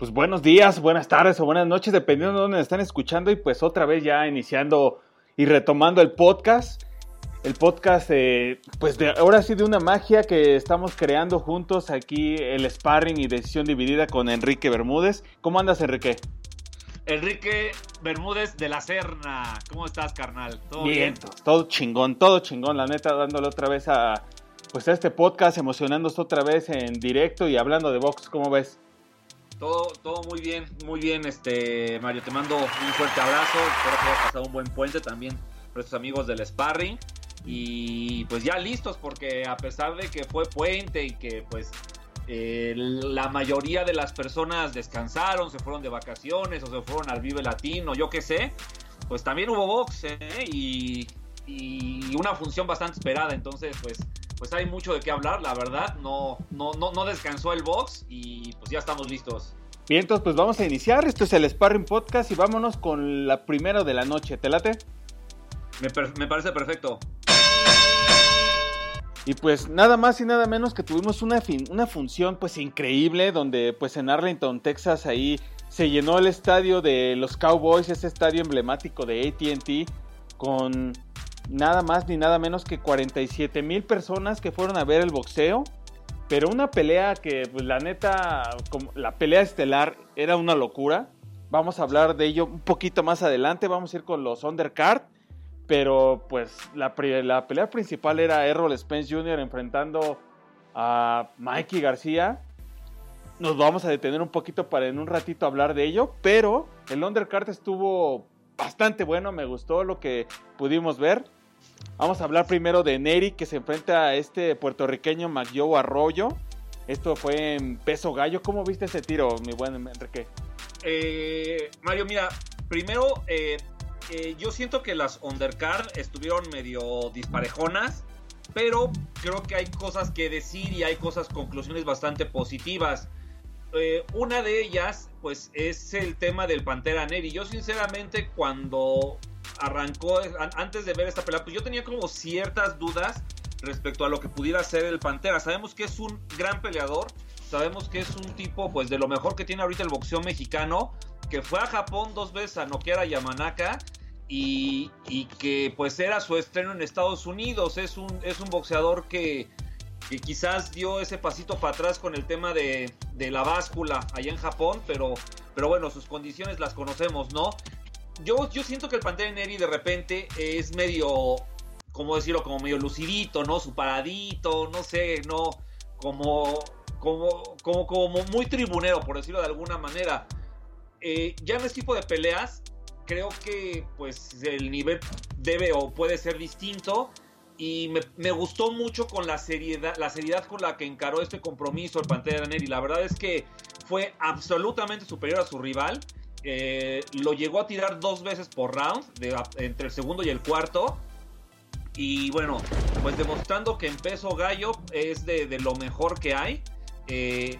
pues buenos días, buenas tardes o buenas noches, dependiendo de dónde están escuchando. Y pues otra vez ya iniciando y retomando el podcast. El podcast, eh, pues de, ahora sí de una magia que estamos creando juntos aquí, el sparring y decisión dividida con Enrique Bermúdez. ¿Cómo andas, Enrique? Enrique Bermúdez de la Serna. ¿Cómo estás, carnal? ¿Todo bien? Todo chingón, todo chingón. La neta, dándole otra vez a, pues a este podcast, emocionándose otra vez en directo y hablando de box. ¿Cómo ves? Todo, todo muy bien, muy bien, este Mario, te mando un fuerte abrazo, espero que hayas pasado un buen puente también por estos amigos del Sparring y pues ya listos porque a pesar de que fue puente y que pues eh, la mayoría de las personas descansaron, se fueron de vacaciones o se fueron al Vive Latino, yo qué sé, pues también hubo box ¿eh? y, y una función bastante esperada, entonces pues pues hay mucho de qué hablar, la verdad. No, no, no, no descansó el box y pues ya estamos listos. Bien, entonces pues vamos a iniciar. Esto es el Sparring Podcast y vámonos con la primera de la noche. ¿Te late? Me, parece perfecto. Y pues nada más y nada menos que tuvimos una, una función pues increíble donde pues en Arlington, Texas, ahí se llenó el estadio de los Cowboys, ese estadio emblemático de ATT, con nada más ni nada menos que 47 mil personas que fueron a ver el boxeo. Pero una pelea que, pues, la neta, la pelea estelar era una locura. Vamos a hablar de ello un poquito más adelante. Vamos a ir con los undercard. Pero pues la, la pelea principal era Errol Spence Jr. enfrentando a Mikey García. Nos vamos a detener un poquito para en un ratito hablar de ello. Pero el undercard estuvo bastante bueno. Me gustó lo que pudimos ver. Vamos a hablar primero de Neri que se enfrenta a este puertorriqueño Magyo Arroyo. Esto fue en peso gallo. ¿Cómo viste ese tiro, mi buen Enrique? Eh, Mario, mira, primero eh, eh, yo siento que las undercard estuvieron medio disparejonas, pero creo que hay cosas que decir y hay cosas, conclusiones bastante positivas. una de ellas, pues, es el tema del Pantera Neri. Yo, sinceramente, cuando arrancó, antes de ver esta pelea, pues yo tenía como ciertas dudas respecto a lo que pudiera ser el Pantera. Sabemos que es un gran peleador, sabemos que es un tipo pues de lo mejor que tiene ahorita el boxeo mexicano, que fue a Japón dos veces a noquear a Yamanaka y, y que pues era su estreno en Estados Unidos. Es un, es un boxeador que, que quizás dio ese pasito para atrás con el tema de, de la báscula allá en Japón, pero, pero bueno, sus condiciones las conocemos, ¿no? Yo, yo siento que el Pantera Neri de repente es medio, ¿cómo decirlo? Como medio lucidito, ¿no? Su paradito, no sé, ¿no? Como, como, como, como muy tribunero, por decirlo de alguna manera. Eh, ya en este tipo de peleas, creo que pues el nivel debe o puede ser distinto. Y me, me, gustó mucho con la seriedad, la seriedad con la que encaró este compromiso el Pantera Neri. La verdad es que fue absolutamente superior a su rival. Eh, lo llegó a tirar dos veces por round, entre el segundo y el cuarto. Y bueno, pues demostrando que en peso gallo es de, lo mejor que hay. Eh,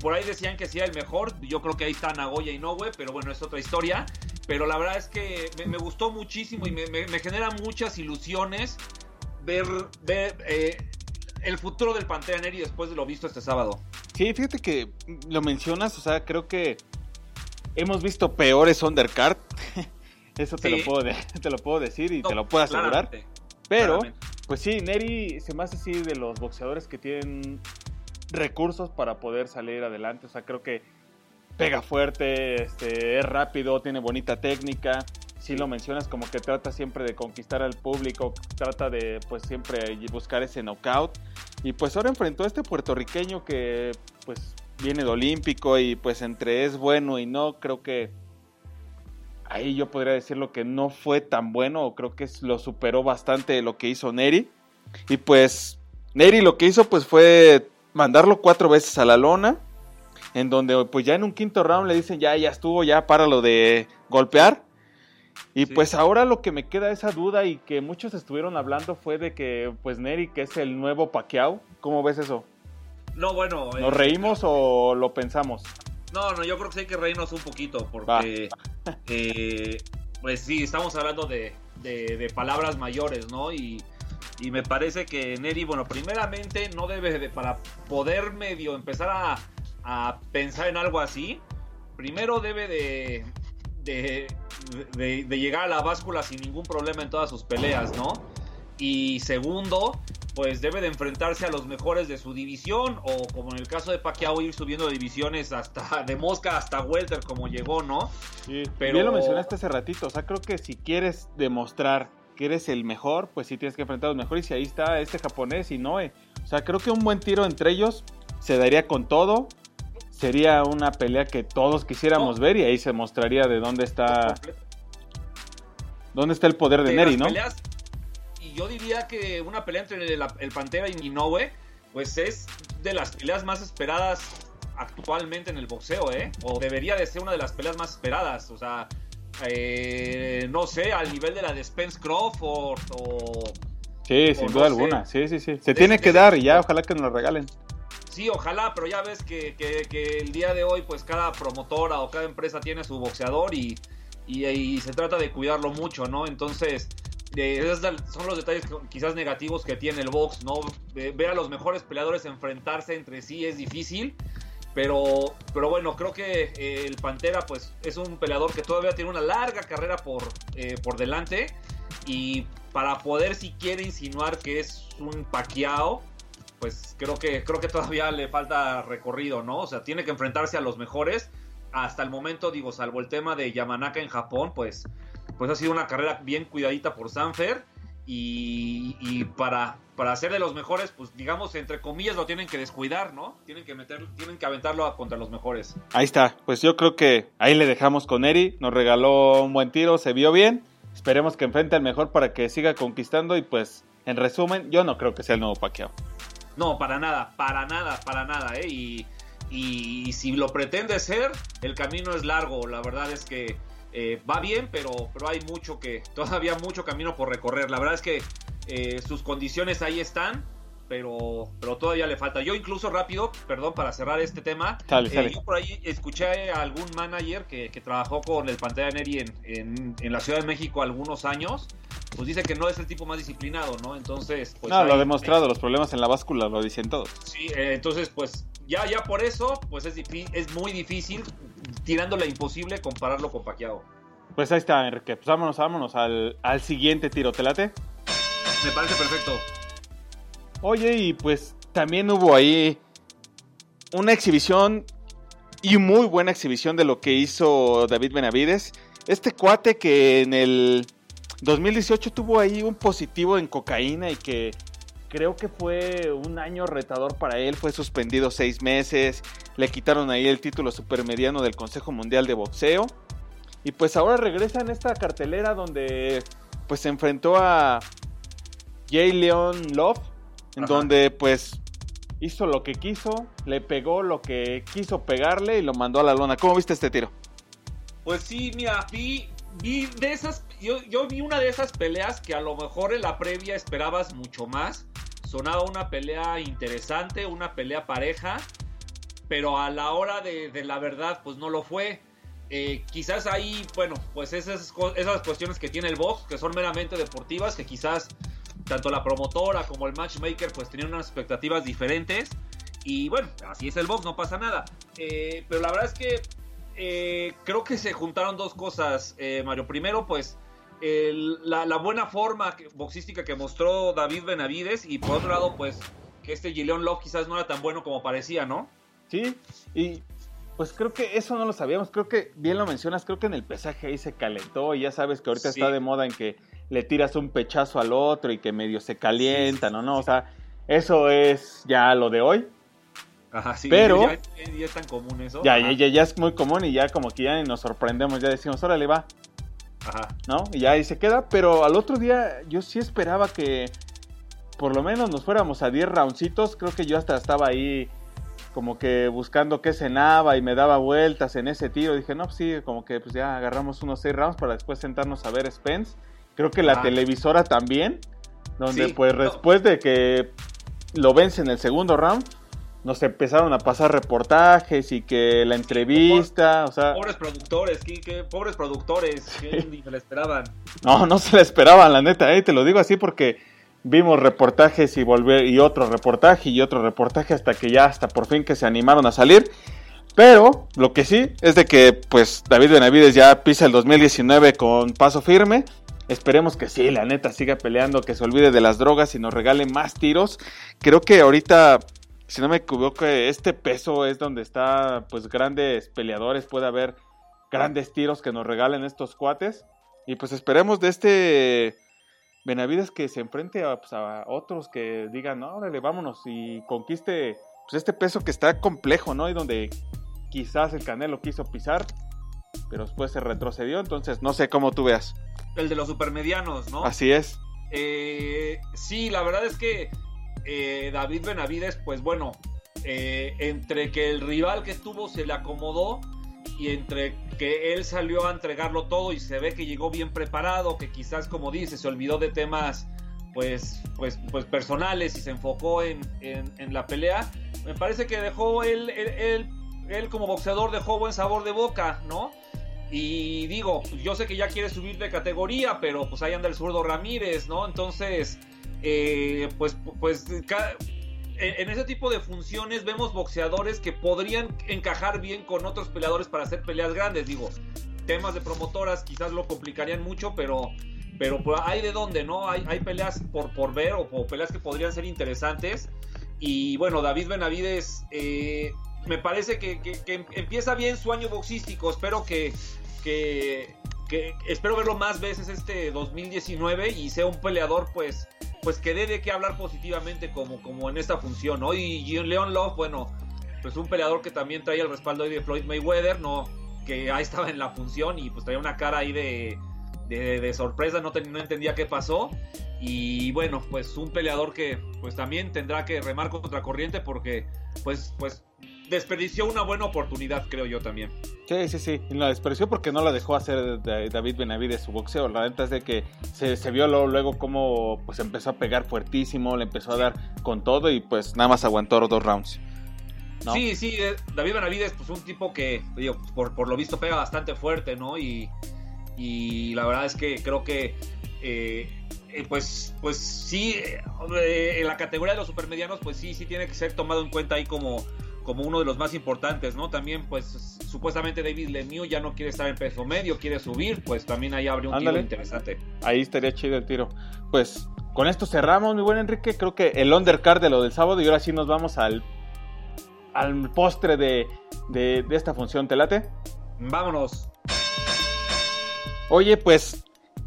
por ahí decían que sí el mejor. Yo creo que ahí está Nagoya y Nowe, pero bueno, es otra historia. Pero la verdad es que me, gustó muchísimo y me, genera muchas ilusiones ver, ver eh, el futuro del Pantera Neri después de lo visto este sábado. Sí, fíjate que lo mencionas, o sea, creo que hemos visto peores undercard. Eso te, lo puedo te lo puedo decir y te lo puedo asegurar. Pero, pues sí, Neri se me hace así de los boxeadores que tienen recursos para poder salir adelante. O sea, creo que pega fuerte, este, es rápido, tiene bonita técnica. Si lo mencionas como que trata siempre de conquistar al público, trata de pues siempre buscar ese knockout. Y pues ahora enfrentó a este puertorriqueño que pues viene de olímpico y pues entre es bueno y no, creo que ahí yo podría decir lo que no fue tan bueno, o creo que lo superó bastante lo que hizo Neri. Y pues Neri lo que hizo pues fue mandarlo cuatro veces a la lona, en donde pues ya en un quinto round le dicen ya, ya estuvo, ya para lo de golpear. Y pues ahora lo que me queda esa duda y que muchos estuvieron hablando fue de que pues Neri que es el nuevo Pacquiao, ¿cómo ves eso? No, bueno. ¿Nos eh, reímos o lo pensamos? No, no, yo creo que hay que reírnos un poquito porque, eh, pues sí, estamos hablando de, palabras mayores, ¿no? Y, me parece que Neri, bueno, primeramente no debe de, para poder medio empezar a, a pensar en algo así, primero debe de, de, de, llegar a la báscula sin ningún problema en todas sus peleas, ¿no? Y segundo, pues debe de enfrentarse a los mejores de su división o como en el caso de Pacquiao ir subiendo divisiones hasta de mosca hasta welter como llegó, ¿no? Sí, pero bien lo mencionaste hace ratito, o sea, creo que si quieres demostrar que eres el mejor, pues sí tienes que enfrentar a los mejores y ahí está este japonés y Noe. O sea, creo que un buen tiro entre ellos se daría con todo sería una pelea que todos quisiéramos ver y ahí se mostraría de dónde está dónde está el poder de, Neri, ¿no? Y yo diría que una pelea entre el, Pantera y Inoue, pues es de las peleas más esperadas actualmente en el boxeo, ¿eh? O debería de ser una de las peleas más esperadas, o sea, eh, no sé, al nivel de la de Spence Crawford o... Sí, sin duda alguna, sí, sí, sí. Se tiene que dar y ya, ojalá que nos lo regalen. Sí, ojalá, pero ya ves que, el día de hoy, pues cada promotora o cada empresa tiene su boxeador y, y, se trata de cuidarlo mucho, ¿no? Entonces, esos son los detalles quizás negativos que tiene el box, ¿no? ver a los mejores peleadores enfrentarse entre sí es difícil. Pero, pero bueno, creo que eh, el Pantera pues es un peleador que todavía tiene una larga carrera por, eh, por delante. Y para poder si quiere insinuar que es un paqueado, pues creo que, creo que todavía le falta recorrido, ¿no? O sea, tiene que enfrentarse a los mejores. Hasta el momento, digo, salvo el tema de Yamanaka en Japón, pues, pues ha sido una carrera bien cuidadita por Sanfer. Y, y, para, para ser de los mejores, pues digamos, entre comillas, lo tienen que descuidar, ¿no? Tienen que meter, tienen que aventarlo contra los mejores. Ahí está, pues yo creo que ahí le dejamos con Eri, nos regaló un buen tiro, se vio bien. Esperemos que enfrente al mejor para que siga conquistando y pues, en resumen, yo no creo que sea el nuevo Pacquiao. No, para nada, para nada, para nada, ¿eh? Y, y, si lo pretende ser, el camino es largo. La verdad es que eh, va bien, pero, pero hay mucho que, todavía mucho camino por recorrer. La verdad es que eh, sus condiciones ahí están, pero, pero todavía le falta. Yo incluso rápido, perdón, para cerrar este tema, eh, yo por ahí escuché a algún manager que, trabajó con el Pantera Neri en, en, la Ciudad de México algunos años pues dice que no es el tipo más disciplinado, ¿no? Entonces, pues... No, lo ha demostrado, los problemas en la báscula lo dicen todos. Sí, eh, entonces, pues ya, ya por eso, pues es, es muy difícil, tirándole imposible, compararlo con Paquiao. Pues ahí está, Enrique. Pues vámonos, vámonos al, al siguiente tiro. ¿Te late? Me parece perfecto. Oye, y pues también hubo ahí una exhibición y muy buena exhibición de lo que hizo David Benavides. Este cuate que en el 2018 tuvo ahí un positivo en cocaína y que creo que fue un año retador para él. Fue suspendido seis meses. Le quitaron ahí el título supermediano del Consejo Mundial de Boxeo. Y pues ahora regresa en esta cartelera donde pues se enfrentó a Jay Leon Love. En donde pues hizo lo que quiso, le pegó lo que quiso pegarle y lo mandó a la lona. ¿Cómo viste este tiro? Pues sí, mira, vi, vi de esas yo, vi una de esas peleas que a lo mejor en la previa esperabas mucho más. Sonaba una pelea interesante, una pelea pareja, pero a la hora de, la verdad, pues no lo fue. Eh, quizás ahí, bueno, pues esas, esas cuestiones que tiene el box, que son meramente deportivas, que quizás tanto la promotora como el matchmaker, pues tenían unas expectativas diferentes. Y bueno, así es el box, no pasa nada. Eh, pero la verdad es que eh, creo que se juntaron dos cosas, Mario. Primero, pues la, buena forma boxística que mostró David Benavides y por otro lado, pues que este Gileon Love quizás no era tan bueno como parecía, ¿no? Sí, y pues creo que eso no lo sabíamos, creo que bien lo mencionas, creo que en el pesaje ahí se calentó y ya sabes que ahorita está de moda en que le tiras un pechazo al otro y que medio se calientan, ¿no? ¿no? O sea, eso es ya lo de hoy. Ajá, sí, pero ya, es tan común eso. Ya, ya, ya, es muy común y ya como que ya nos sorprendemos, ya decimos, órale, va, Ajá. ¿No? Y ahí se queda, pero al otro día yo sí esperaba que por lo menos nos fuéramos a 10 roundcitos. Creo que yo hasta estaba ahí como que buscando qué cenaba y me daba vueltas en ese tiro. Dije, no, pues sí, como que pues ya agarramos unos 6 rounds para después sentarnos a ver Spence. Creo que la televisora también, donde pues después de que lo vence en el segundo round, nos empezaron a pasar reportajes y que la entrevista, o sea... Pobres productores, ¿qué, pobres productores, que se le esperaban. No, no se le esperaban, la neta, eh, te lo digo así porque vimos reportajes y volver y otro reportaje y otro reportaje hasta que ya hasta por fin que se animaron a salir. Pero lo que sí es de que pues David Benavides ya pisa el 2019 con paso firme. Esperemos que sí, la neta siga peleando, que se olvide de las drogas y nos regale más tiros. Creo que ahorita, si no me equivoco, este peso es donde está pues grandes peleadores, puede haber grandes tiros que nos regalen estos cuates. Y pues esperemos de este Benavides que se enfrente a, pues, otros que digan, no, órale, vámonos y conquiste pues, este peso que está complejo, ¿no? Y donde quizás el Canelo quiso pisar, pero después se retrocedió, entonces no sé cómo tú veas. El de los supermedianos, ¿no? Así es. Eh, sí, la verdad es que eh, David Benavides, pues bueno, eh, entre que el rival que estuvo se le acomodó y entre que él salió a entregarlo todo y se ve que llegó bien preparado, que quizás como dice, se olvidó de temas pues, pues, pues personales y se enfocó en, la pelea, me parece que dejó él, él, él, como boxeador dejó buen sabor de boca, ¿no? Y digo, yo sé que ya quiere subir de categoría, pero pues ahí anda el zurdo Ramírez, ¿no? Entonces, eh, pues, pues en ese tipo de funciones vemos boxeadores que podrían encajar bien con otros peleadores para hacer peleas grandes. Digo, temas de promotoras quizás lo complicarían mucho, pero, pero pues, hay de dónde, ¿no? Hay, hay peleas por, por ver o, peleas que podrían ser interesantes. Y bueno, David Benavides eh, me parece que, empieza bien su año boxístico. Espero que, que, que, espero verlo más veces este 2019 y sea un peleador pues pues que dé de hablar positivamente como, como en esta función, ¿no? Y Leon Love, bueno, pues un peleador que también traía el respaldo de Floyd Mayweather, ¿no? Que ahí estaba en la función y pues traía una cara ahí de, de, sorpresa, no, no entendía qué pasó. Y bueno, pues un peleador que pues también tendrá que remar contra corriente porque pues, pues desperdició una buena oportunidad, creo yo también. Sí, sí, sí. Y la desperdició porque no la dejó hacer David Benavides su boxeo. La verdad es de que se, vio luego, cómo pues empezó a pegar fuertísimo, le empezó a dar con todo y pues nada más aguantó los dos rounds. Sí, sí, eh, David Benavides, pues un tipo que, digo, por, lo visto pega bastante fuerte, ¿no? Y, y la verdad es que creo que, eh, eh, pues, pues sí, en la categoría de los supermedianos, pues sí, sí tiene que ser tomado en cuenta ahí como como uno de los más importantes, ¿no? También, pues, supuestamente David Lemieux ya no quiere estar en peso medio, quiere subir, pues también ahí abre un tiro interesante. Ahí estaría chido el tiro. Pues, con esto cerramos, mi buen Enrique. Creo que el undercard de lo del sábado y ahora sí nos vamos al, al postre de, de, de esta función. ¿Te late? Vámonos. Oye, pues,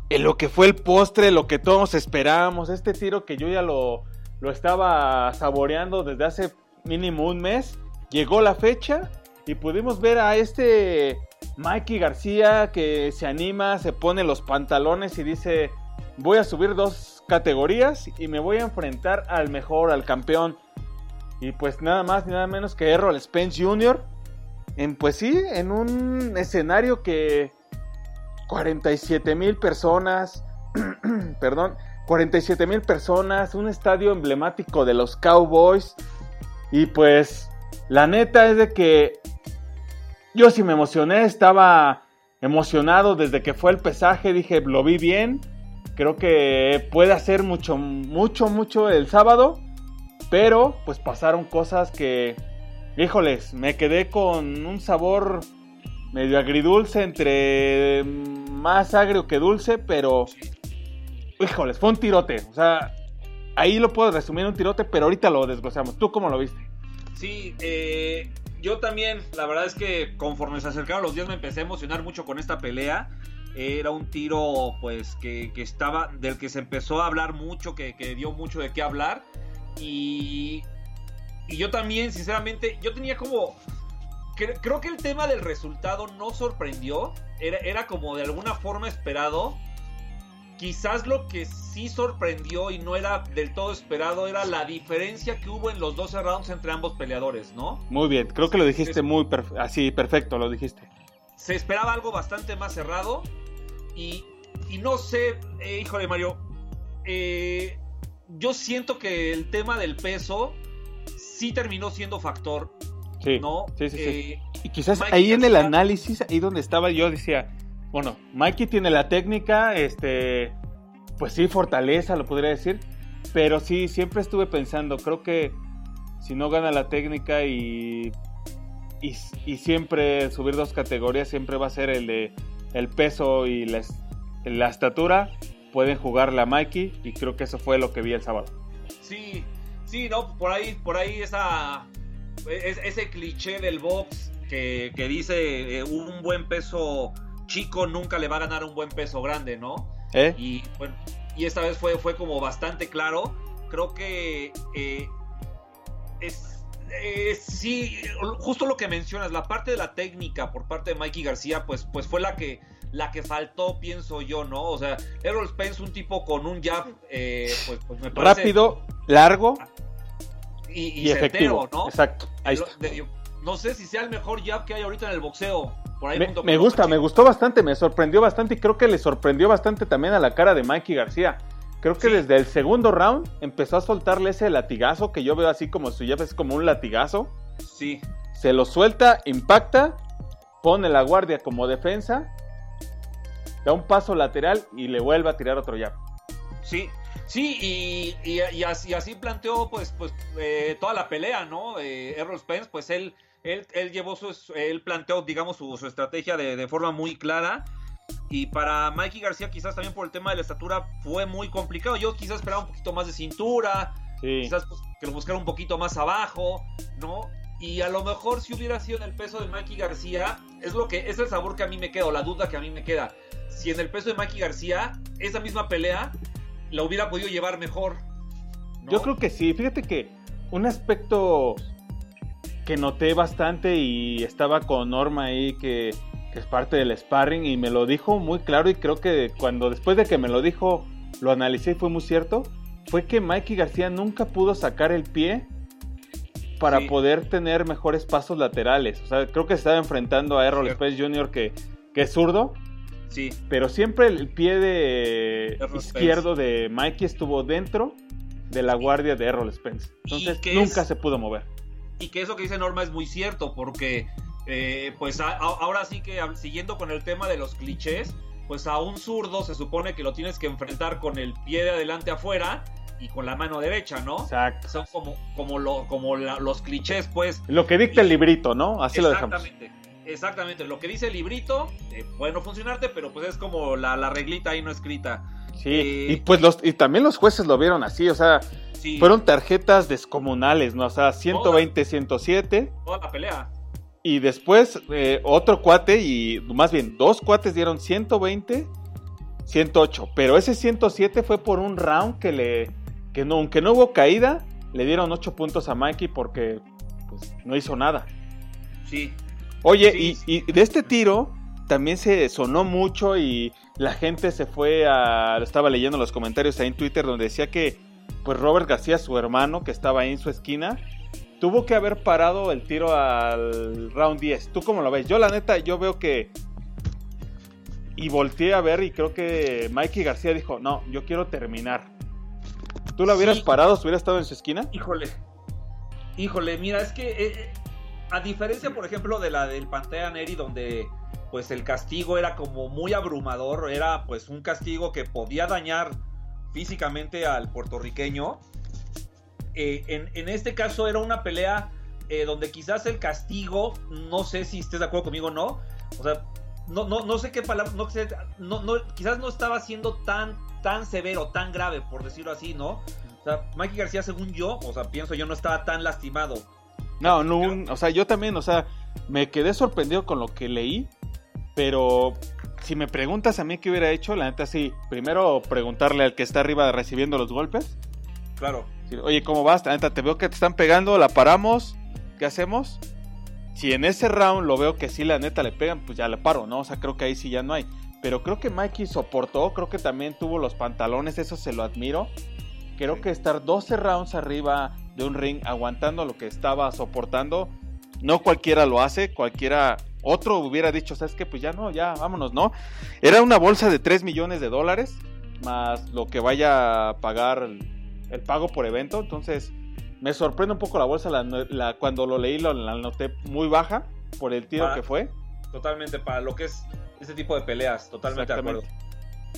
en lo que fue el postre, lo que todos esperábamos, este tiro que yo ya lo, lo estaba saboreando desde hace mínimo un mes llegó la fecha y pudimos ver a este Mikey García que se anima, se pone los pantalones y dice, voy a subir dos categorías y me voy a enfrentar al mejor, al campeón. Y pues nada más ni nada menos que Errol Spence Jr. En pues sí, en un escenario que 47 mil personas, perdón, 47 mil personas, un estadio emblemático de los Cowboys. Y pues la neta es de que yo sí me emocioné, estaba emocionado desde que fue el pesaje, dije, lo vi bien, creo que puede hacer mucho, mucho, mucho el sábado, pero pues pasaron cosas que, híjoles, me quedé con un sabor medio agridulce, entre más agrio que dulce, pero, híjoles, fue un tirote, o sea, ahí lo puedo resumir en un tirote, pero ahorita lo desglosamos. ¿Tú cómo lo viste? Sí, eh, yo también, la verdad es que conforme se acercaron los días me empecé a emocionar mucho con esta pelea. Era un tiro, pues, que, estaba, del que se empezó a hablar mucho, que, dio mucho de qué hablar. Y, y yo también, sinceramente, yo tenía como creo que el tema del resultado no sorprendió. Era, era, como de alguna forma esperado. Quizás lo que sí sorprendió y no era del todo esperado era la diferencia que hubo en los 12 rounds entre ambos peleadores, ¿no? Muy bien, creo que lo dijiste muy así, perfecto, lo dijiste. Se esperaba algo bastante más cerrado y, y no sé, eh, híjole Mario, eh, yo siento que el tema del peso sí terminó siendo factor. Sí, ¿no? sí, sí, eh, Y quizás ahí en el análisis, ahí donde estaba yo decía, bueno, Mikey tiene la técnica, este, pues sí, fortaleza, lo podría decir, Pero sí, siempre estuve pensando, creo que si no gana la técnica y, y, siempre subir dos categorías, siempre va a ser el de el peso y la, la estatura. Pueden jugar la Mikey y creo que eso fue lo que vi el sábado. Sí, sí, no, por ahí, por ahí esa, ese cliché del box que, dice eh, un buen peso chico nunca le va a ganar un buen peso grande, ¿no? ¿Eh? Y bueno, y esta vez fue, fue como bastante claro. Creo que eh, es, sí, justo lo que mencionas, la parte de la técnica por parte de Mikey García, pues, pues fue la que, la que faltó, pienso yo, ¿no? O sea, Errol Spence, un tipo con un jab, eh, pues, pues, me parece... Rápido, largo y, efectivo, ¿no? Exacto, ahí está. no sé si sea el mejor jab que hay ahorita en el boxeo me, gusta, me gustó bastante, me sorprendió bastante y creo que le sorprendió bastante también a la cara de Mikey García. Creo que desde el segundo round empezó a soltarle ese latigazo que yo veo así como su llave es como un latigazo. Sí. Se lo suelta, impacta, pone la guardia como defensa, da un paso lateral y le vuelve a tirar otro jab. Sí, sí, y, así, planteó pues, pues eh, toda la pelea, ¿no? Eh, Errol Spence, pues él él, llevó su, él planteó, digamos, su, estrategia de, forma muy clara. Y para Mikey García, quizás también por el tema de la estatura, fue muy complicado. Yo quizás esperaba un poquito más de cintura, quizás pues, que lo buscara un poquito más abajo, ¿no? Y a lo mejor si hubiera sido en el peso de Mikey García, es lo que es el sabor que a mí me queda, o la duda que a mí me queda. Si en el peso de Mikey García, esa misma pelea la hubiera podido llevar mejor. Yo creo que sí. Fíjate que un aspecto que noté bastante y estaba con Norma ahí que, es parte del sparring y me lo dijo muy claro y creo que cuando después de que me lo dijo lo analicé y fue muy cierto, fue que Mikey García nunca pudo sacar el pie para poder tener mejores pasos laterales. O sea, creo que se estaba enfrentando a Errol Spence Jr. que, que es zurdo. Sí. Pero siempre el pie de izquierdo de Mikey estuvo dentro de la guardia de Errol Spence. Entonces nunca se pudo mover y que eso que dice Norma es muy cierto, porque eh, pues ahora sí que siguiendo con el tema de los clichés, pues a un zurdo se supone que lo tienes que enfrentar con el pie de adelante afuera y con la mano derecha, ¿no? Exacto. Son como, como, lo, como los clichés, pues. Lo que dicta el librito, ¿no? Así lo dejamos. Exactamente. Exactamente, lo que dice el librito eh, puede no funcionarte, pero pues es como la, la reglita ahí no escrita. Sí, eh, y pues los, y también los jueces lo vieron así, o sea, fueron tarjetas descomunales, ¿no? O sea, 120, 107. Toda la pelea. Y después eh, otro cuate, y más bien dos cuates dieron 120, 108. Pero ese 107 fue por un round que le. que no, aunque no hubo caída, le dieron 8 puntos a Mikey porque pues, no hizo nada. Sí. Oye, y, y de este tiro también se sonó mucho y la gente se fue a. Estaba leyendo los comentarios ahí en Twitter donde decía que pues Robert García, su hermano, que estaba ahí en su esquina, tuvo que haber parado el tiro al round 10. ¿Tú cómo lo ves? Yo la neta, yo veo que... Y volteé a ver y creo que Mikey García dijo, no, yo quiero terminar. ¿Tú lo hubieras parado si hubiera estado en su esquina? Híjole. Híjole, mira, es que eh, a diferencia, por ejemplo, de la del Pantea Neri, donde pues el castigo era como muy abrumador, era pues un castigo que podía dañar físicamente al puertorriqueño. Eh, en, este caso era una pelea eh, donde quizás el castigo, no sé si estés de acuerdo conmigo o no, o sea, no, no, no sé qué palabra, no, no, quizás no estaba siendo tan, tan severo, tan grave, por decirlo así, ¿no? O sea, Mikey García, según yo, o sea, pienso yo, no estaba tan lastimado. No, no, o sea, yo también, o sea, me quedé sorprendido con lo que leí, pero si me preguntas a mí qué hubiera hecho, la neta sí. Primero preguntarle al que está arriba recibiendo los golpes. Claro. Oye, ¿cómo vas? La neta, te veo que te están pegando, la paramos. ¿Qué hacemos? Si en ese round lo veo que sí, la neta le pegan, pues ya le paro, ¿no? O sea, creo que ahí sí ya no hay. Pero creo que Mikey soportó, creo que también tuvo los pantalones, eso se lo admiro. Creo que estar 12 rounds arriba de un ring aguantando lo que estaba soportando, no cualquiera lo hace, cualquiera otro hubiera dicho, ¿sabes qué? Pues ya no, ya vámonos, ¿no? Era una bolsa de 3 millones de dólares, más lo que vaya a pagar el, pago por evento. Entonces, me sorprende un poco la bolsa, la, cuando lo leí la noté muy baja por el tiro que fue. Totalmente, para lo que es ese tipo de peleas, totalmente de acuerdo.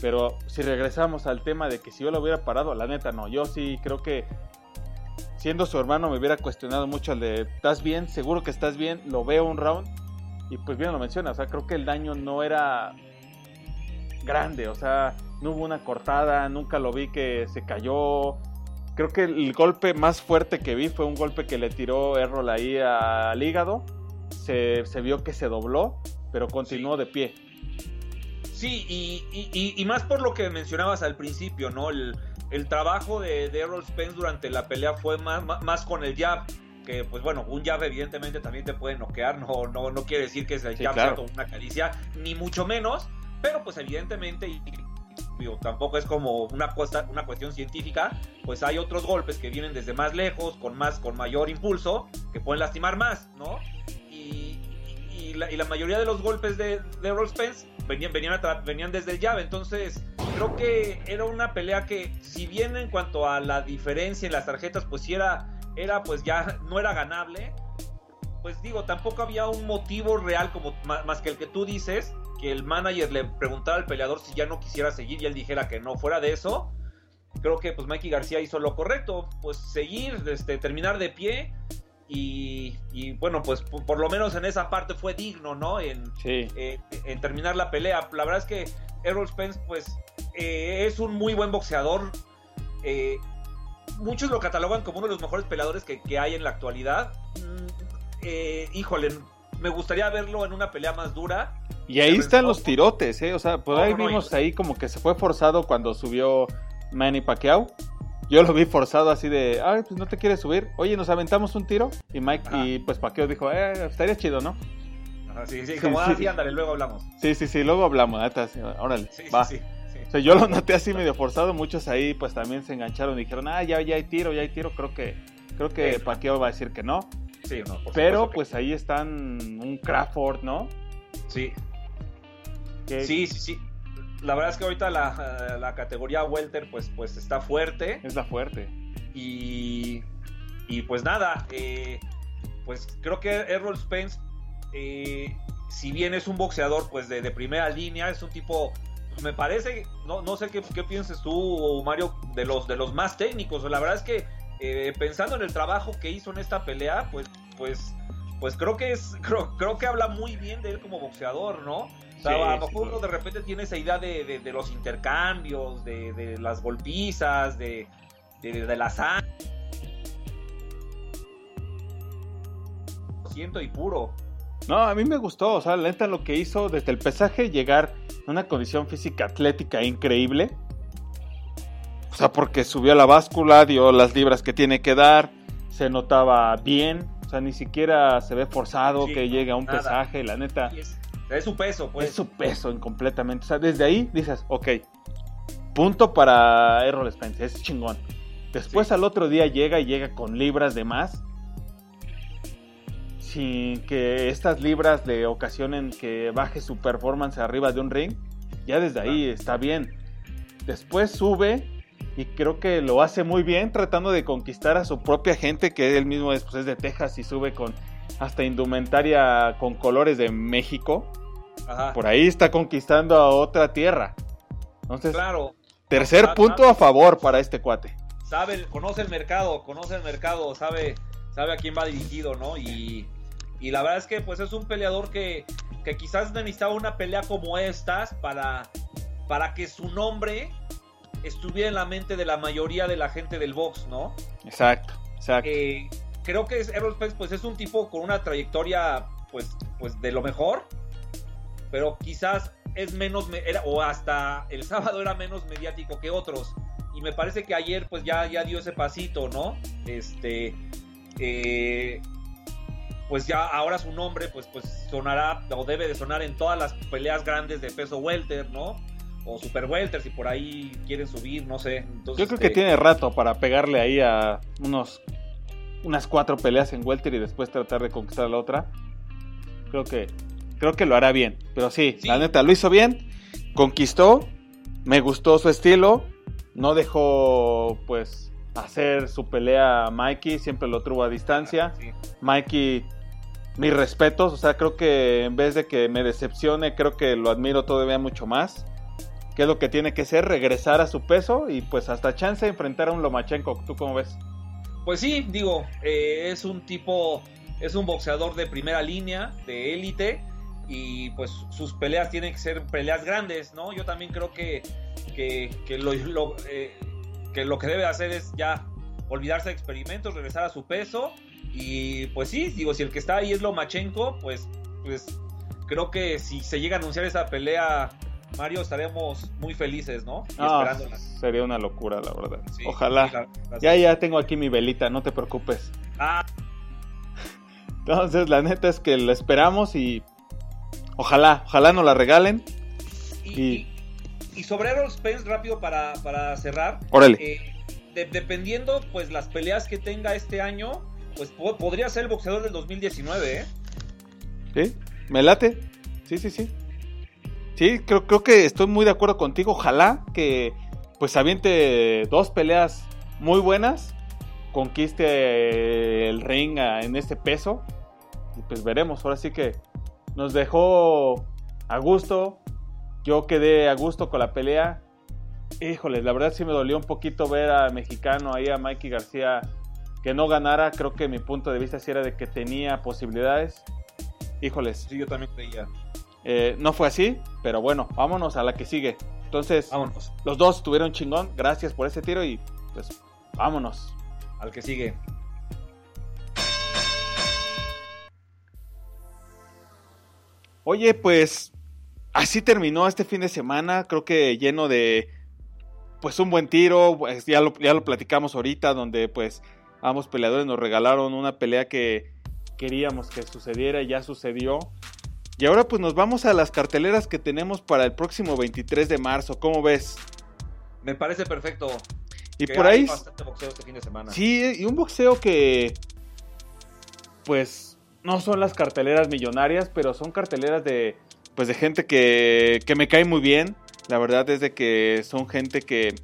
Pero si regresamos al tema de que si yo lo hubiera parado, la neta no. Yo sí creo que siendo su hermano me hubiera cuestionado mucho el de, ¿estás bien? Seguro que estás bien. Lo veo un round. Y pues bien lo menciona, o sea, creo que el daño no era grande, o sea, no hubo una cortada, nunca lo vi que se cayó. Creo que el golpe más fuerte que vi fue un golpe que le tiró Errol ahí al hígado. Se, vio que se dobló, pero continuó de pie. Sí, y, más por lo que mencionabas al principio, ¿no? El, trabajo de, Errol Spence durante la pelea fue más, más, con el jab. Que, pues bueno, un jab evidentemente también te puede noquear. No, no, no quiere decir que el jab sea como una caricia, ni mucho menos. Pero, pues evidentemente, tampoco es como una, una cuestión científica, pues hay otros golpes que vienen desde más lejos, con más, con mayor impulso, que pueden lastimar más, ¿no? Y, la, mayoría de los golpes de, de Roll Spence venían, venían, venían desde el llave, entonces creo que era una pelea que, si bien en cuanto a la diferencia en las tarjetas, pues sí era, era pues ya no era ganable, pues digo, tampoco había un motivo real como más que el que tú dices, que el manager le preguntara al peleador si ya no quisiera seguir y él dijera que no. Fuera de eso, creo que pues Mikey García hizo lo correcto, pues seguir, este, terminar de pie y, bueno, pues por, lo menos en esa parte fue digno, ¿no? En, eh, en terminar la pelea. La verdad es que Errol Spence pues eh, es un muy buen boxeador. Eh, muchos lo catalogan como uno de los mejores peleadores que, que hay en la actualidad. Mm, híjole, me gustaría verlo en una pelea más dura. Y ahí están los tirotes, ¿eh? O sea, pues ahí vimos ahí como que se fue forzado cuando subió Manny Pacquiao. Yo lo vi forzado así de, ay, pues no te quieres subir. Oye, nos aventamos un tiro. Y Mike, y pues Pacquiao dijo, eh, estaría chido, ¿no? sí, sí, como así, ándale, luego hablamos. Sí, sí, sí, luego hablamos, neta, órale, va. Sí, sí, sea, yo lo noté así medio forzado, muchos ahí pues también se engancharon y dijeron, ah, ya, ya hay tiro, ya hay tiro, creo que, creo que Pacquiao va a decir que no. Sí, no, por Pero pues ahí están un Crawford, ¿no? Sí. Sí, sí, sí. La verdad es que ahorita la, categoría Welter pues, pues está fuerte. Es la fuerte. Y, y pues nada, eh, pues creo que Errol Spence, eh, si bien es un boxeador pues de, primera línea, es un tipo, me parece, no, no sé qué, qué pienses tú, Mario, de los, de los más técnicos. La verdad es que eh, pensando en el trabajo que hizo en esta pelea, pues, pues, pues creo que es, creo, creo que habla muy bien de él como boxeador, ¿no? O sea, a lo mejor uno de repente tiene esa idea de, los intercambios, de, las golpizas, de, de, la sangre. Siento y puro. No, a mí me gustó, o sea, lenta lo que hizo desde el pesaje llegar una condición física atlética increíble o sea, porque subió la báscula, dio las libras que tiene que dar, se notaba bien, o sea, ni siquiera se ve forzado que llegue a un pesaje, la neta. Es, su peso, pues. Es su peso incompletamente. O sea, desde ahí dices, ok, punto para Errol Spence, es chingón. Después al otro día llega y llega con libras de más. Sin que estas libras le ocasionen que baje su performance arriba de un ring. Ya desde ahí está bien. Después sube y creo que lo hace muy bien tratando de conquistar a su propia gente que él mismo es, pues, es de Texas y sube con hasta indumentaria con colores de México. Por ahí está conquistando a otra tierra. Entonces, claro. tercer punto a favor para este cuate. Sabe, conoce el mercado, conoce el mercado, sabe, sabe a quién va dirigido, ¿no? Y, y la verdad es que pues es un peleador que, que quizás necesitaba una pelea como estas para, para que su nombre estuviera en la mente de la mayoría de la gente del box, ¿no? Exacto, exacto. Eh, creo que Errol Spence pues es un tipo con una trayectoria pues, pues de lo mejor, pero quizás es menos, o hasta el sábado era menos mediático que otros. Y me parece que ayer pues ya, ya dio ese pasito, ¿no? Este, eh, pues ya ahora su nombre pues, pues sonará o debe de sonar en todas las peleas grandes de peso welter, ¿no? o Super Welter, si por ahí quieren subir, no sé. Yo creo que este, tiene rato para pegarle ahí a unos unas cuatro peleas en Welter y después tratar de conquistar la otra. Creo que creo que lo hará bien, pero sí, la neta lo hizo bien, conquistó, me gustó su estilo, no dejó pues hacer su pelea a Mikey, siempre lo tuvo a distancia. Mikey mis respetos, o sea, creo que en vez de que me decepcione, creo que lo admiro todavía mucho más. qué es lo que tiene que hacer, regresar a su peso y pues hasta chance de enfrentar a un Lomachenko. ¿Tú cómo ves? Pues sí, digo, eh, es un tipo, es un boxeador de primera línea, de élite, y pues sus peleas tienen que ser peleas grandes, ¿no? Yo también creo que, que, lo, eh, que lo que debe hacer es ya olvidarse de experimentos, regresar a su peso, y pues sí, digo, si el que está ahí es Lomachenko, pues, pues creo que si se llega a anunciar esa pelea Mario, estaremos muy felices, ¿no? Ah, sería una locura, la verdad. Ojalá. ya, ya tengo aquí mi velita, no te preocupes. Ah. Entonces, la neta es que lo esperamos y ojalá, ojalá nos la regalen. Y, y... sobre Errol Spence, rápido para, cerrar. Órale. Eh, dependiendo, pues, las peleas que tenga este año, pues podría ser el boxeador del 2019, ¿eh? Sí, me late. Sí, sí, sí. Sí, creo, creo que estoy muy de acuerdo contigo. Ojalá que pues aviente dos peleas muy buenas, conquiste el ring en este peso y pues veremos. Ahora sí que nos dejó a gusto. Yo quedé a gusto con la pelea. Híjoles, la verdad sí me dolió un poquito ver a mexicano ahí a Mikey García que no ganara. Creo que mi punto de vista sí era de que tenía posibilidades. Híjoles. Sí, yo también creía. Eh, no fue así, pero bueno, vámonos a la que sigue. Entonces, vámonos. los dos tuvieron chingón. Gracias por ese tiro y pues vámonos. Al que sigue. Oye, pues así terminó este fin de semana. Creo que lleno de pues un buen tiro. Pues, ya, lo, ya lo platicamos ahorita, donde pues ambos peleadores nos regalaron una pelea que queríamos que sucediera y ya sucedió. Y ahora pues nos vamos a las carteleras que tenemos para el próximo 23 de marzo. ¿Cómo ves? Me parece perfecto. Y por ahí... Bastante boxeo este fin de semana. Sí, y un boxeo que... Pues no son las carteleras millonarias, pero son carteleras de... Pues de gente que, que me cae muy bien. La verdad es de que son gente que,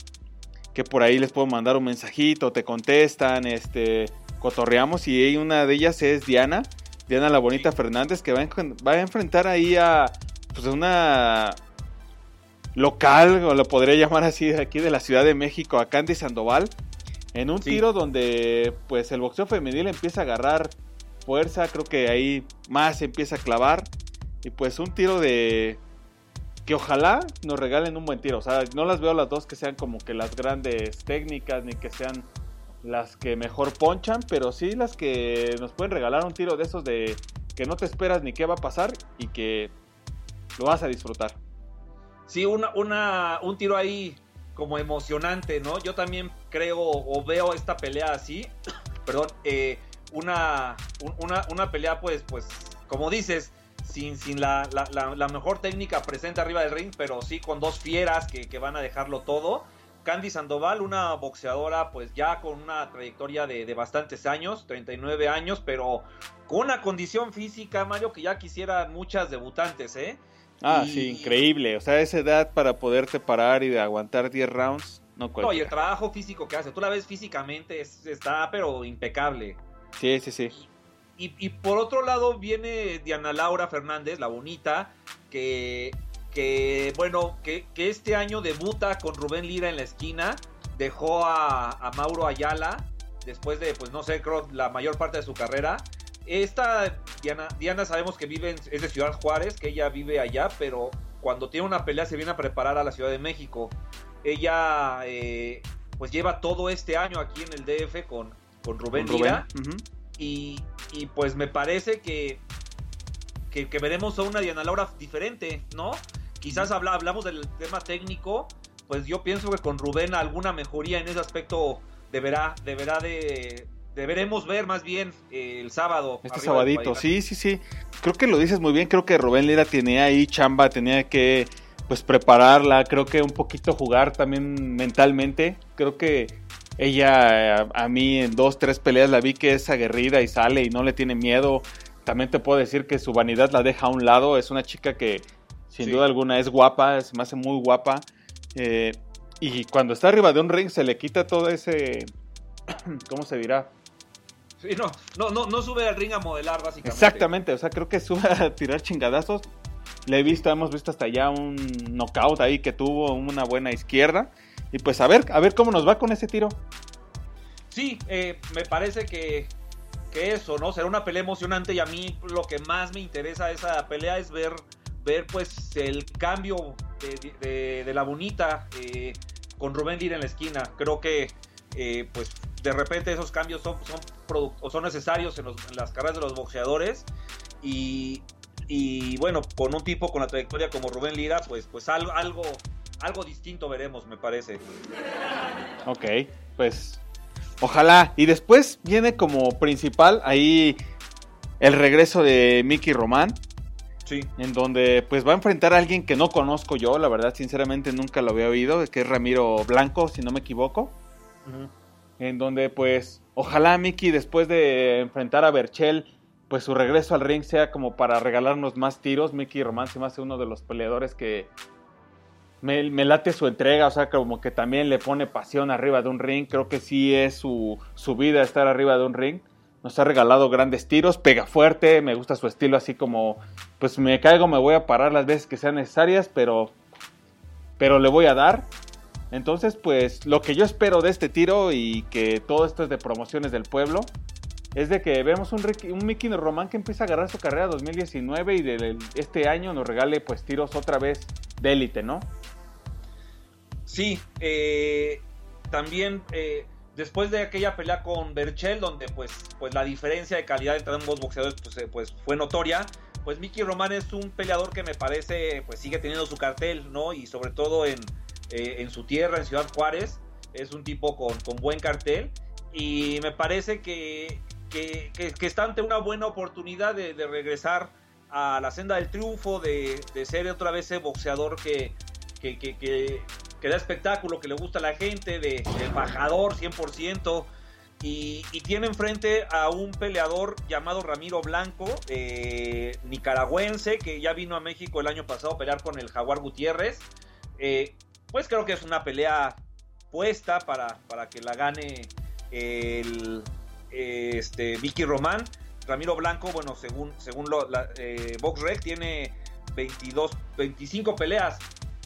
que por ahí les puedo mandar un mensajito, te contestan, este, cotorreamos. Y una de ellas es Diana. Diana La Bonita Fernández, que va a, enfrentar ahí a pues, una local, o lo podría llamar así, de aquí de la Ciudad de México, a Candy Sandoval, en un tiro donde pues el boxeo femenil empieza a agarrar fuerza, creo que ahí más empieza a clavar, y pues un tiro de que ojalá nos regalen un buen tiro, o sea, no las veo las dos que sean como que las grandes técnicas, ni que sean las que mejor ponchan, pero sí las que nos pueden regalar un tiro de esos de que no te esperas ni qué va a pasar y que lo vas a disfrutar. Sí, una, una, un tiro ahí como emocionante, ¿no? Yo también creo o veo esta pelea así, perdón, eh, una, una, una, pelea pues, pues, como dices, sin, sin la, la, mejor técnica presente arriba del ring, pero sí con dos fieras que, que van a dejarlo todo Candy Sandoval, una boxeadora pues ya con una trayectoria de, bastantes años, 39 años, pero con una condición física, Mario, que ya quisieran muchas debutantes, ¿eh? Ah, sí, increíble. O sea, esa edad para poderte parar y de aguantar 10 rounds, no cuesta. No, y el trabajo físico que hace, tú la ves físicamente, está pero impecable. Sí, sí, sí. Y, y por otro lado viene Diana Laura Fernández, la bonita, que que bueno, que, este año debuta con Rubén Lira en la esquina, dejó a, Mauro Ayala después de, pues no sé, creo la mayor parte de su carrera. Esta Diana, Diana sabemos que vive en, es de Ciudad Juárez, que ella vive allá, pero cuando tiene una pelea se viene a preparar a la Ciudad de México. Ella eh, pues lleva todo este año aquí en el DF con, con Rubén Lira. Y, y, pues me parece que, que, que, veremos a una Diana Laura diferente, ¿no? Quizás habla, hablamos del tema técnico, pues yo pienso que con Rubén alguna mejoría en ese aspecto deberá, deberá de, deberemos ver más bien el sábado. Este sabadito, sí, sí, sí. Creo que lo dices muy bien, creo que Rubén Lira tenía ahí chamba, tenía que pues prepararla, creo que un poquito jugar también mentalmente, creo que ella a, mí en dos, tres peleas la vi que es aguerrida y sale y no le tiene miedo. También te puedo decir que su vanidad la deja a un lado, es una chica que sin duda alguna es guapa, se me hace muy guapa. Eh, y cuando está arriba de un ring se le quita todo ese, ¿cómo se dirá? Sí, no, no, no, no sube al ring a modelar, básicamente. Exactamente, o sea, creo que sube a tirar chingadazos. Le he visto, hemos visto hasta allá un knockout ahí que tuvo, una buena izquierda. Y pues a ver, a ver cómo nos va con ese tiro. Sí, eh, me parece que, que, eso, ¿no? Será una pelea emocionante y a mí lo que más me interesa de esa pelea es ver, ver pues el cambio de, la bonita eh, con Rubén Lira en la esquina. Creo que eh, pues de repente esos cambios son, son, son necesarios en, las carreras de los boxeadores y, y, bueno, con un tipo con la trayectoria como Rubén Lira, pues, pues algo, algo distinto veremos, me parece. Ok, pues ojalá. Y después viene como principal ahí el regreso de Mickey Román. Sí. En donde pues va a enfrentar a alguien que no conozco yo, la verdad, sinceramente nunca lo había oído, que es Ramiro Blanco, si no me equivoco en donde pues ojalá Mickey después de enfrentar a Berchel, pues su regreso al ring sea como para regalarnos más tiros. Mickey Román se me hace uno de los peleadores que me, late su entrega, o sea, como que también le pone pasión arriba de un ring. Creo que sí es su, su vida estar arriba de un ring. Nos ha regalado grandes tiros, pega fuerte, me gusta su estilo así como, pues me caigo, me voy a parar las veces que sean necesarias, pero, pero le voy a dar. Entonces, pues lo que yo espero de este tiro y que todo esto es de promociones del pueblo, es de que vemos un, un Mickey Román que empieza a agarrar su carrera 2019 y de este año nos regale pues tiros otra vez de élite, ¿no? Sí, eh, también eh, después de aquella pelea con Berchel, donde pues, pues la diferencia de calidad entre ambos boxeadores pues, eh, pues fue notoria, pues Mickey Román es un peleador que me parece pues sigue teniendo su cartel, ¿no? Y sobre todo en en su tierra, en Ciudad Juárez. Es un tipo con, buen cartel y me parece que, que, está ante una buena oportunidad de, regresar a la senda del triunfo, de, ser otra vez ese boxeador que, que, da espectáculo, que le gusta a la gente, de, embajador 100%. Y, y, tiene enfrente a un peleador llamado Ramiro Blanco, eh, nicaragüense, que ya vino a México el año pasado a pelear con el Jaguar Gutiérrez. Eh, pues creo que es una pelea puesta para, para que la gane el este, Vicky Román. Ramiro Blanco, bueno, según, según lo, la, eh, tiene 22, 25 peleas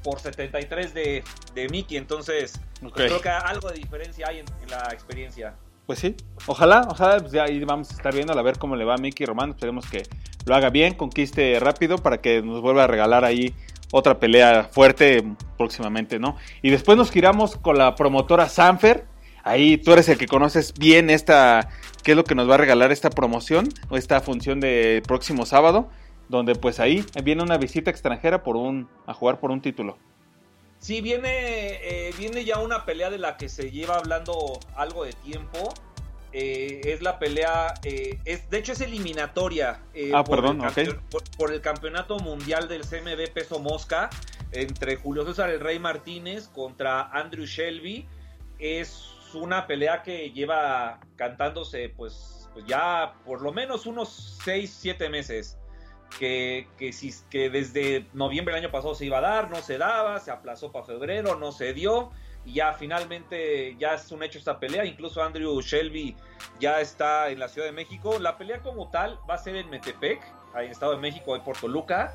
por 73 de, de Mickey, entonces pues, creo que algo de diferencia hay en, la experiencia. Pues sí, ojalá, ojalá, pues ya ahí vamos a estar viendo a ver cómo le va a Mickey Román, esperemos que lo haga bien, conquiste rápido para que nos vuelva a regalar ahí otra pelea fuerte próximamente, ¿no? Y después nos giramos con la promotora Sanfer. Ahí tú eres el que conoces bien esta, qué es lo que nos va a regalar esta promoción o esta función de próximo sábado, donde pues ahí viene una visita extranjera por un, a jugar por un título. Sí, viene, eh, viene ya una pelea de la que se lleva hablando algo de tiempo. Eh, es la pelea, eh, es, de hecho es eliminatoria ah, por, el por, el campeonato mundial del CMB peso mosca entre Julio César el Rey Martínez contra Andrew Shelby. Es una pelea que lleva cantándose pues, pues ya por lo menos unos 6, 7 meses. Que, que, si, que desde noviembre del año pasado se iba a dar, no se daba, se aplazó para febrero, no se dio y ya finalmente ya es un hecho esta pelea. Incluso Andrew Shelby ya está en la Ciudad de México. La pelea como tal va a ser en Metepec, en Estado de México, en Puerto Luca.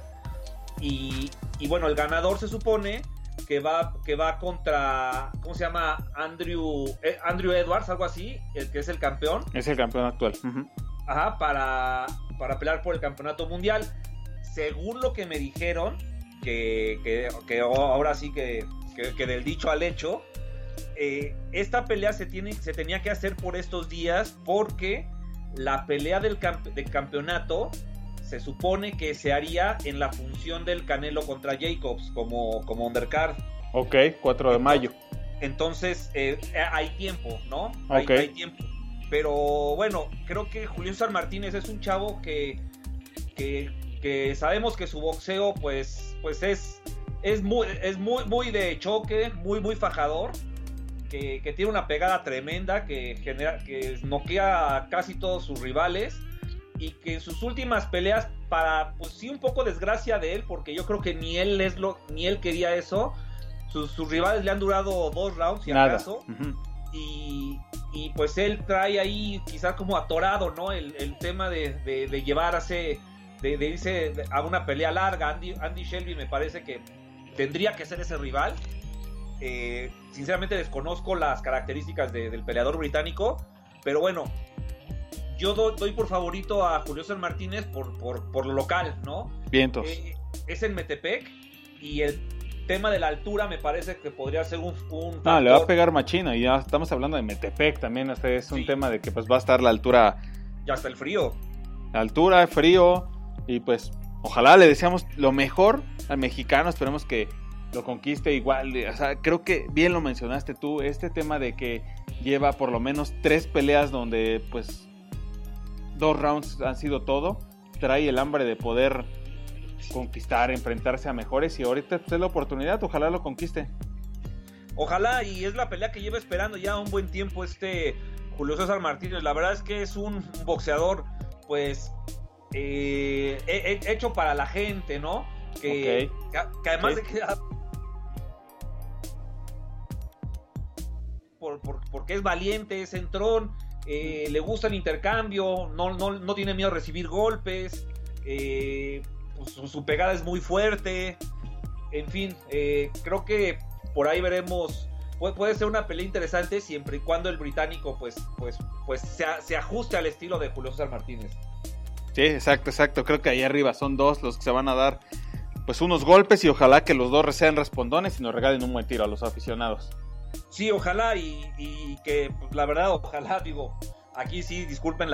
Y, bueno, el ganador se supone que va, que va contra, ¿cómo se llama? Andrew, eh, Andrew Edwards, algo así, el que es el campeón. Es el campeón actual. Ajá, para, para pelear por el campeonato mundial. Según lo que me dijeron, que, que ahora sí que que, del dicho al hecho, eh, esta pelea se, tiene, se tenía que hacer por estos días porque la pelea del, campeonato se supone que se haría en la función del Canelo contra Jacobs como, como undercard. Ok, 4 de mayo. Entonces, eh, hay tiempo, ¿no? Hay, hay, tiempo. Pero bueno, creo que Julio San Martínez es un chavo que, que, que sabemos que su boxeo pues, pues es es muy, es muy, muy de choque, muy, muy fajador. Que, tiene una pegada tremenda, que, genera, que noquea a casi todos sus rivales. Y que en sus últimas peleas, para, pues sí, un poco desgracia de él, porque yo creo que ni él, es lo, ni él quería eso. Sus, rivales le han durado dos rounds, si acaso. y, y, pues él trae ahí quizás como atorado, ¿no? El, tema de, de, de llevar a ese de, irse a una pelea larga. Andy, Andy Shelby me parece que tendría que ser ese rival. Eh, sinceramente desconozco las características del peleador británico, pero bueno, yo doy, por favorito a Julio César Martínez por, por, lo local, ¿no? Vientos. Eh, es en Metepec y el tema de la altura me parece que podría ser un... un le va a pegar machina y ya estamos hablando de Metepec también, este es un tema de que pues va a estar la altura... Ya está el frío. La altura, el frío y pues ojalá le deseamos lo mejor al mexicano, esperemos que lo conquiste igual. O sea, creo que bien lo mencionaste tú, este tema de que lleva por lo menos tres peleas donde pues dos rounds han sido todo, trae el hambre de poder conquistar, enfrentarse a mejores y ahorita es la oportunidad, ojalá lo conquiste. Ojalá y es la pelea que lleva esperando ya un buen tiempo este Julio César Martínez. La verdad es que es un boxeador pues eh, hecho para la gente, ¿no? Que, además de que porque es valiente, es entrón, eh, le gusta el intercambio, no, no, tiene miedo a recibir golpes, eh, pues, su, pegada es muy fuerte, en fin, eh, creo que por ahí veremos, puede, ser una pelea interesante siempre y cuando el británico pues, pues, pues se, se ajuste al estilo de Julio César Martínez. Sí, exacto, exacto, creo que ahí arriba son dos los que se van a dar pues unos golpes y ojalá que los dos sean respondones y nos regalen un buen tiro a los aficionados. Sí, ojalá y, que pues, la verdad, ojalá, digo, aquí sí, disculpen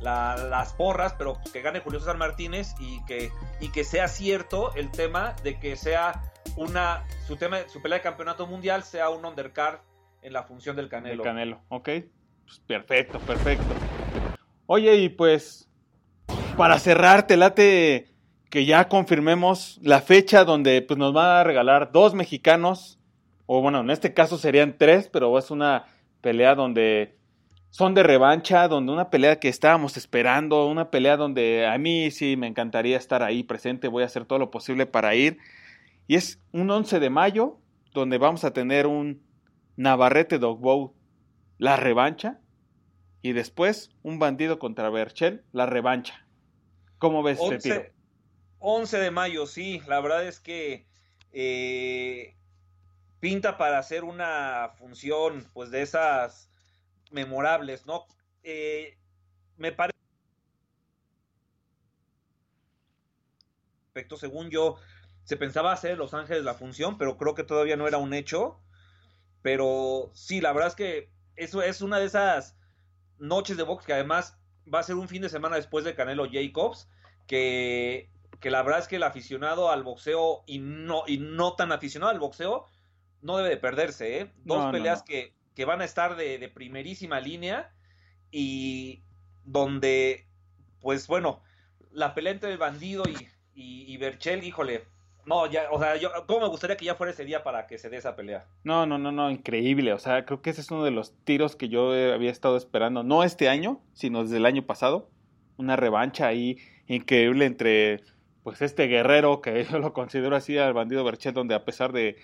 las porras, pero que gane Julio César Martínez y que, y que sea cierto el tema de que sea una, su, tema, su pelea de campeonato mundial sea un undercard en la función del Canelo. El Canelo, ok. Pues perfecto, perfecto. Oye, y pues, para cerrar, te late que ya confirmemos la fecha donde pues, nos van a regalar dos mexicanos o bueno, en este caso serían tres, pero es una pelea donde son de revancha, donde una pelea que estábamos esperando, una pelea donde a mí sí me encantaría estar ahí presente, voy a hacer todo lo posible para ir. Y es un 11 de mayo, donde vamos a tener un Navarrete Dogbow, la revancha, y después un bandido contra Berchel, la revancha. ¿Cómo ves este tiro? 11 de mayo, sí, la verdad es que eh, pinta para hacer una función, pues de esas memorables, ¿no? Eh, me parece. Según yo, se pensaba hacer Los Ángeles la función, pero creo que todavía no era un hecho. Pero sí, la verdad es que eso es una de esas noches de box que además va a ser un fin de semana después de Canelo Jacobs, que, que la verdad es que el aficionado al boxeo y no, y no tan aficionado al boxeo no debe de perderse, ¿eh? Dos peleas Que, que, van a estar de, primerísima línea y donde, pues bueno, la pelea entre el bandido y, y, Berchel, híjole, no, ya, o sea, yo, ¿cómo me gustaría que ya fuera ese día para que se dé esa pelea? No, no, no, no, increíble. O sea, creo que ese es uno de los tiros que yo había estado esperando, no este año, sino desde el año pasado. Una revancha ahí increíble entre, pues, este guerrero, que yo lo considero así, al bandido Berchel, donde a pesar de,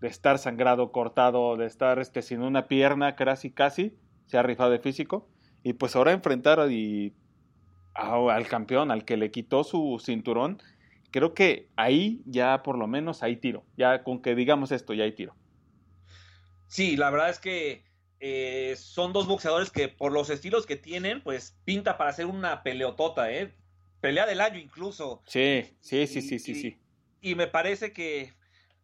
de estar sangrado, cortado, de estar este, sin una pierna, casi casi, se ha rifado de físico. Y pues ahora enfrentar y, al campeón, al que le quitó su cinturón, creo que ahí ya por lo menos hay tiro. Ya con que digamos esto, ya hay tiro. Sí, la verdad es que eh, son dos boxeadores que por los estilos que tienen, pues pinta para hacer una peleotota, ¿eh? Pelea del año incluso. Sí, sí, sí, sí, sí, sí. Y me parece que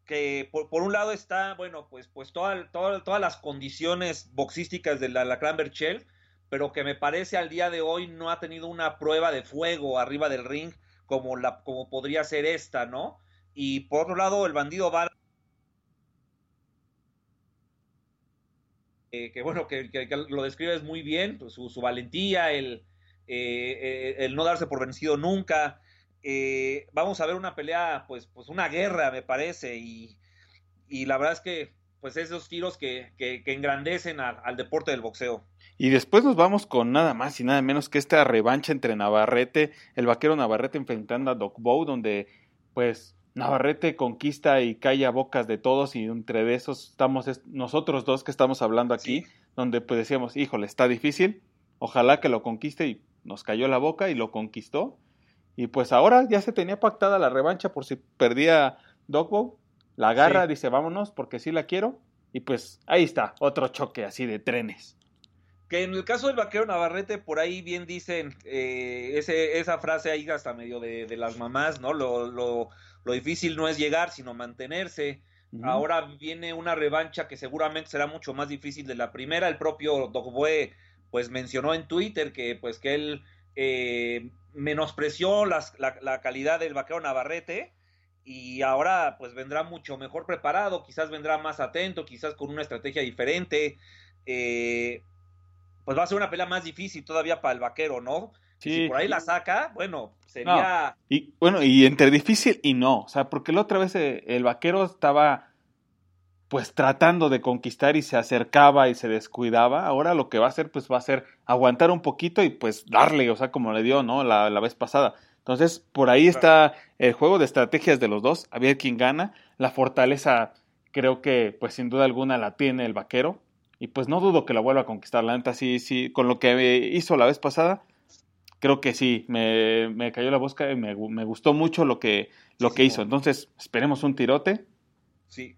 que por, un lado está, bueno, pues, pues todas las condiciones boxísticas de la Lacran Berchel, pero que me parece al día de hoy no ha tenido una prueba de fuego arriba del ring como, la, como podría ser esta, ¿no? Y por otro lado, el bandido va eh, que bueno, que, lo describes muy bien, pues, su, valentía, el, eh, eh, el no darse por vencido nunca, eh, vamos a ver una pelea, pues, pues una guerra, me parece, y, la verdad es que, pues esos tiros que, que, engrandecen al, deporte del boxeo. Y después nos vamos con nada más y nada menos que esta revancha entre Navarrete, el vaquero Navarrete enfrentando a Doc Bow, donde pues Navarrete conquista y calla bocas de todos y entre de esos estamos nosotros dos que estamos hablando aquí, donde pues decíamos, híjole, está difícil, ojalá que lo conquiste y nos cayó la boca y lo conquistó Y pues ahora ya se tenía pactada la revancha por si perdía Dogbow. La agarra, dice vámonos porque sí la quiero. Y pues ahí está, otro choque así de trenes. Que en el caso del vaquero Navarrete, por ahí bien dicen eh, ese, esa frase ahí hasta medio de, las mamás, ¿no? Lo, lo, lo, difícil no es llegar, sino mantenerse. Ahora viene una revancha que seguramente será mucho más difícil de la primera. El propio Dogboe pues mencionó en Twitter que pues que él eh, menospreció la, la, calidad del vaquero Navarrete y ahora pues vendrá mucho mejor preparado, quizás vendrá más atento, quizás con una estrategia diferente. Eh, pues va a ser una pelea más difícil todavía para el vaquero, ¿no? Si por ahí la saca, bueno, sería... Y bueno, y entre difícil y no, o sea, porque la otra vez eh, el vaquero estaba pues tratando de conquistar y se acercaba y se descuidaba, ahora lo que va a hacer pues va a ser aguantar un poquito y pues darle, o sea, como le dio, ¿no? La, la vez pasada. Entonces, por ahí está el juego de estrategias de los dos, a ver quién gana. La fortaleza creo que pues sin duda alguna la tiene el vaquero y pues no dudo que la vuelva a conquistar. La neta sí, sí, con lo que hizo la vez pasada, creo que sí, me, me cayó la bosca y me, me, gustó mucho lo que, lo que hizo. Entonces, esperemos un tirote. Sí,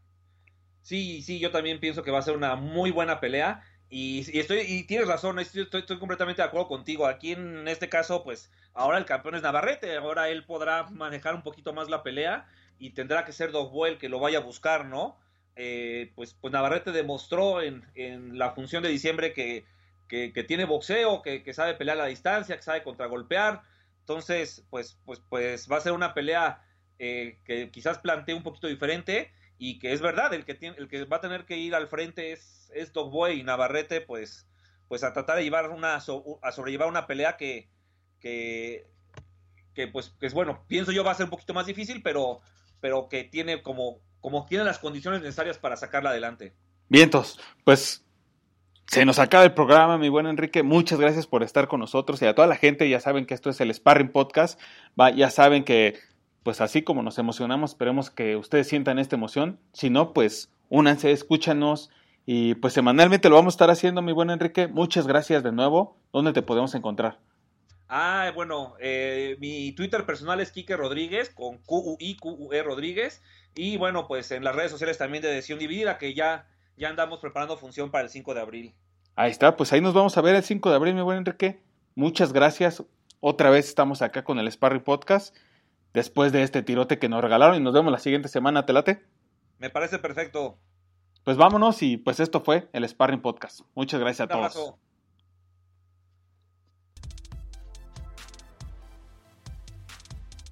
Sí, sí, yo también pienso que va a ser una muy buena pelea. Y, estoy, y tienes razón, estoy, completamente de acuerdo contigo. Aquí en este caso, pues ahora el campeón es Navarrete, ahora él podrá manejar un poquito más la pelea y tendrá que ser Dogbo el que lo vaya a buscar, ¿no? Eh, pues, pues Navarrete demostró en, en la función de diciembre que, que, tiene boxeo, que, que, sabe pelear a la distancia, que sabe contragolpear. Entonces, pues, pues, pues va a ser una pelea eh, que quizás plantee un poquito diferente y que es verdad, el que, tiene, el que va a tener que ir al frente es, es Dogboy y Navarrete, pues, pues a tratar de llevar una, a sobrellevar una pelea que, que, que, pues, que es bueno, pienso yo va a ser un poquito más difícil, pero, pero que tiene como, como tiene las condiciones necesarias para sacarla adelante. Vientos, pues se nos acaba el programa, mi buen Enrique. Muchas gracias por estar con nosotros y a toda la gente. Ya saben que esto es el Sparring Podcast. Ya saben que pues así como nos emocionamos, esperemos que ustedes sientan esta emoción. Si no, pues únanse, escúchanos y pues semanalmente lo vamos a estar haciendo, mi buen Enrique. Muchas gracias de nuevo. ¿Dónde te podemos encontrar? Ah, bueno, eh, mi Twitter personal es Quique Rodríguez, con Q-U-I, Q-U-E Rodríguez. Y bueno, pues en las redes sociales también de Decisión Dividida, que ya, ya andamos preparando función para el 5 de abril. Ahí está, pues ahí nos vamos a ver el 5 de abril, mi buen Enrique. Muchas gracias. Otra vez estamos acá con el Sparring Podcast después de este tirote que nos regalaron y nos vemos la siguiente semana, ¿te late? Me parece perfecto. Pues vámonos y pues esto fue el Sparring Podcast. Muchas gracias a todos.